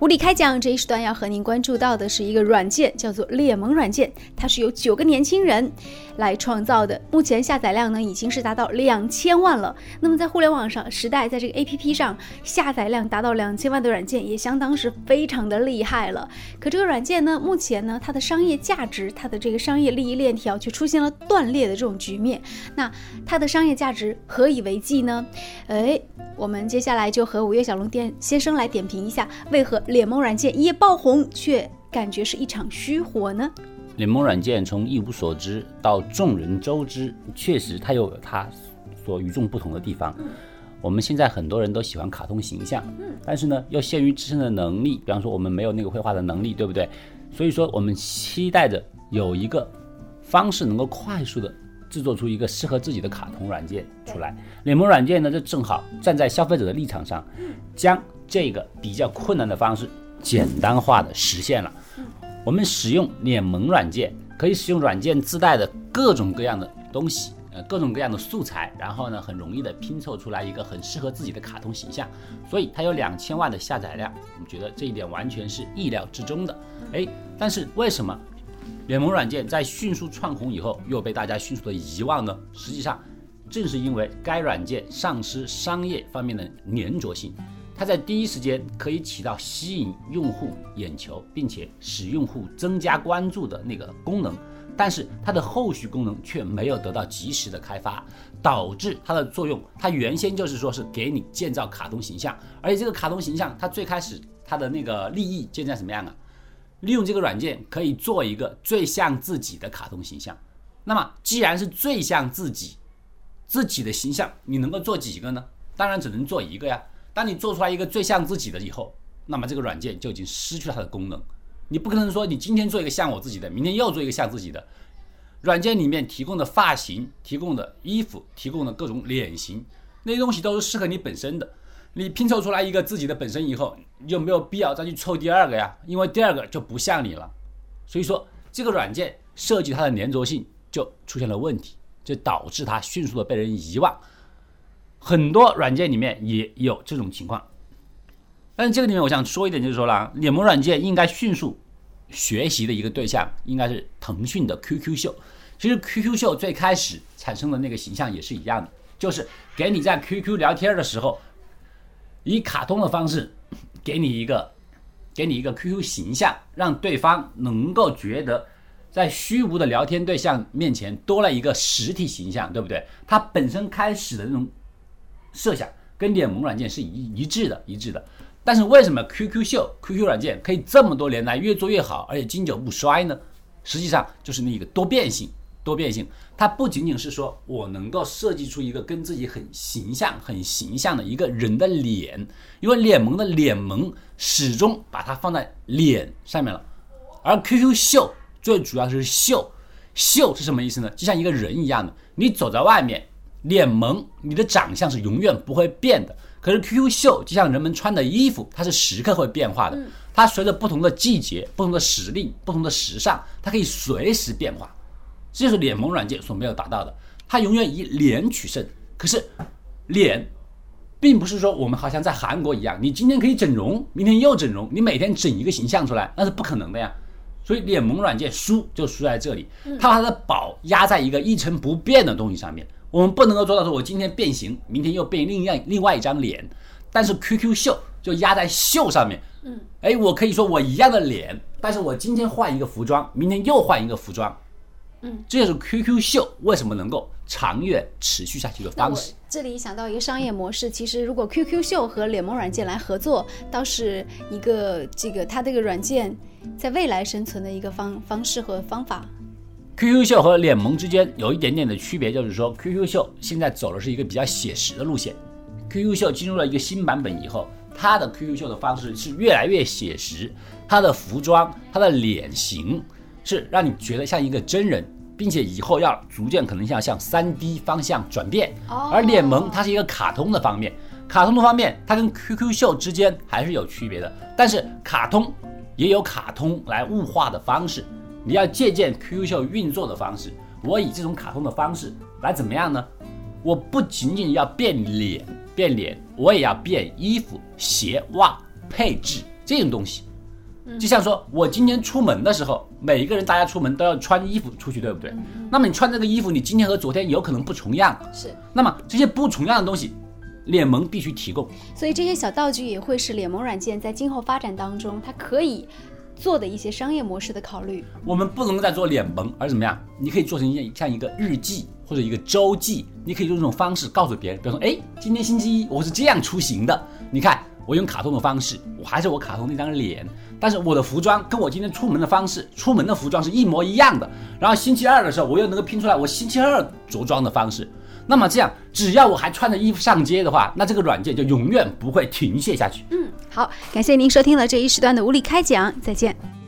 无理开讲这一时段要和您关注到的是一个软件，叫做猎萌软件，它是由九个年轻人来创造的，目前下载量呢已经是达到两千万了。那么在互联网上时代，在这个 APP 上下载量达到两千万的软件，也相当是非常的厉害了。可这个软件呢，目前呢它的商业价值、它的这个商业利益链条却出现了断裂的这种局面。那它的商业价值何以为继呢？哎，我们接下来就和五月小龙店先生来点评一下，为何。脸萌软件一夜爆红，却感觉是一场虚火呢？脸萌软件从一无所知到众人周知，确实它有它所与众不同的地方。我们现在很多人都喜欢卡通形象，但是呢，又限于自身的能力，比方说我们没有那个绘画的能力，对不对？所以说，我们期待着有一个方式能够快速的制作出一个适合自己的卡通软件出来。脸萌软件呢，就正好站在消费者的立场上，将。这个比较困难的方式，简单化的实现了。我们使用脸萌软件，可以使用软件自带的各种各样的东西，呃，各种各样的素材，然后呢，很容易的拼凑出来一个很适合自己的卡通形象。所以它有两千万的下载量，我们觉得这一点完全是意料之中的。哎，但是为什么脸萌软件在迅速窜红以后，又被大家迅速的遗忘呢？实际上，正是因为该软件丧失商业方面的粘着性。它在第一时间可以起到吸引用户眼球，并且使用户增加关注的那个功能，但是它的后续功能却没有得到及时的开发，导致它的作用，它原先就是说是给你建造卡通形象，而且这个卡通形象它最开始它的那个利益建在什么样啊？利用这个软件可以做一个最像自己的卡通形象。那么既然是最像自己，自己的形象你能够做几个呢？当然只能做一个呀。当你做出来一个最像自己的以后，那么这个软件就已经失去了它的功能。你不可能说你今天做一个像我自己的，明天又做一个像自己的。软件里面提供的发型、提供的衣服、提供的各种脸型，那些东西都是适合你本身的。你拼凑出来一个自己的本身以后，你就没有必要再去凑第二个呀，因为第二个就不像你了。所以说，这个软件设计它的粘着性就出现了问题，就导致它迅速的被人遗忘。很多软件里面也有这种情况，但是这个里面我想说一点，就是说啦，脸萌软件应该迅速学习的一个对象应该是腾讯的 QQ 秀。其实 QQ 秀最开始产生的那个形象也是一样的，就是给你在 QQ 聊天的时候，以卡通的方式给你一个给你一个 QQ 形象，让对方能够觉得在虚无的聊天对象面前多了一个实体形象，对不对？它本身开始的那种。设想跟脸萌软件是一一致的，一致的。但是为什么 QQ 秀、QQ 软件可以这么多年来越做越好，而且经久不衰呢？实际上就是那个多变性，多变性。它不仅仅是说我能够设计出一个跟自己很形象、很形象的一个人的脸，因为脸萌的脸萌始终把它放在脸上面了。而 QQ 秀最主要是秀，秀是什么意思呢？就像一个人一样的，你走在外面。脸萌，你的长相是永远不会变的。可是 QQ 秀就像人们穿的衣服，它是时刻会变化的。它随着不同的季节、不同的时令、不同的时尚，它可以随时变化。这就是脸萌软件所没有达到的。它永远以脸取胜。可是脸，并不是说我们好像在韩国一样，你今天可以整容，明天又整容，你每天整一个形象出来，那是不可能的呀。所以脸萌软件输就输在这里，它把它的宝压在一个一成不变的东西上面。我们不能够做到说，我今天变形，明天又变另样另外一张脸，但是 QQ 秀就压在秀上面。嗯，哎，我可以说我一样的脸，但是我今天换一个服装，明天又换一个服装。嗯，这就是 QQ 秀为什么能够长远持续下去的方式。这里想到一个商业模式，其实如果 QQ 秀和脸萌软件来合作，倒是一个这个它这个软件在未来生存的一个方方式和方法。QQ 秀和脸萌之间有一点点的区别，就是说 QQ 秀现在走的是一个比较写实的路线。QQ 秀进入了一个新版本以后，它的 QQ 秀的方式是越来越写实，它的服装、它的脸型是让你觉得像一个真人，并且以后要逐渐可能要向 3D 方向转变。而脸萌它是一个卡通的方面，卡通的方面它跟 QQ 秀之间还是有区别的，但是卡通也有卡通来物化的方式。你要借鉴 QQ 秀运作的方式，我以这种卡通的方式来怎么样呢？我不仅仅要变脸变脸，我也要变衣服、鞋袜配置，这种东西。就像说我今天出门的时候，每一个人大家出门都要穿衣服出去，对不对？那么你穿这个衣服，你今天和昨天有可能不重样。是。那么这些不重样的东西，脸萌必须提供。所以这些小道具也会是脸萌软件在今后发展当中，它可以做的一些商业模式的考虑。我们不能再做脸萌，而怎么样？你可以做成一像一个日记或者一个周记，你可以用这种方式告诉别人，比如说，哎，今天星期一我是这样出行的，你看。我用卡通的方式，我还是我卡通那张脸，但是我的服装跟我今天出门的方式，出门的服装是一模一样的。然后星期二的时候，我又能够拼出来我星期二着装的方式。那么这样，只要我还穿着衣服上街的话，那这个软件就永远不会停歇下去。嗯，好，感谢您收听了这一时段的无理开讲，再见。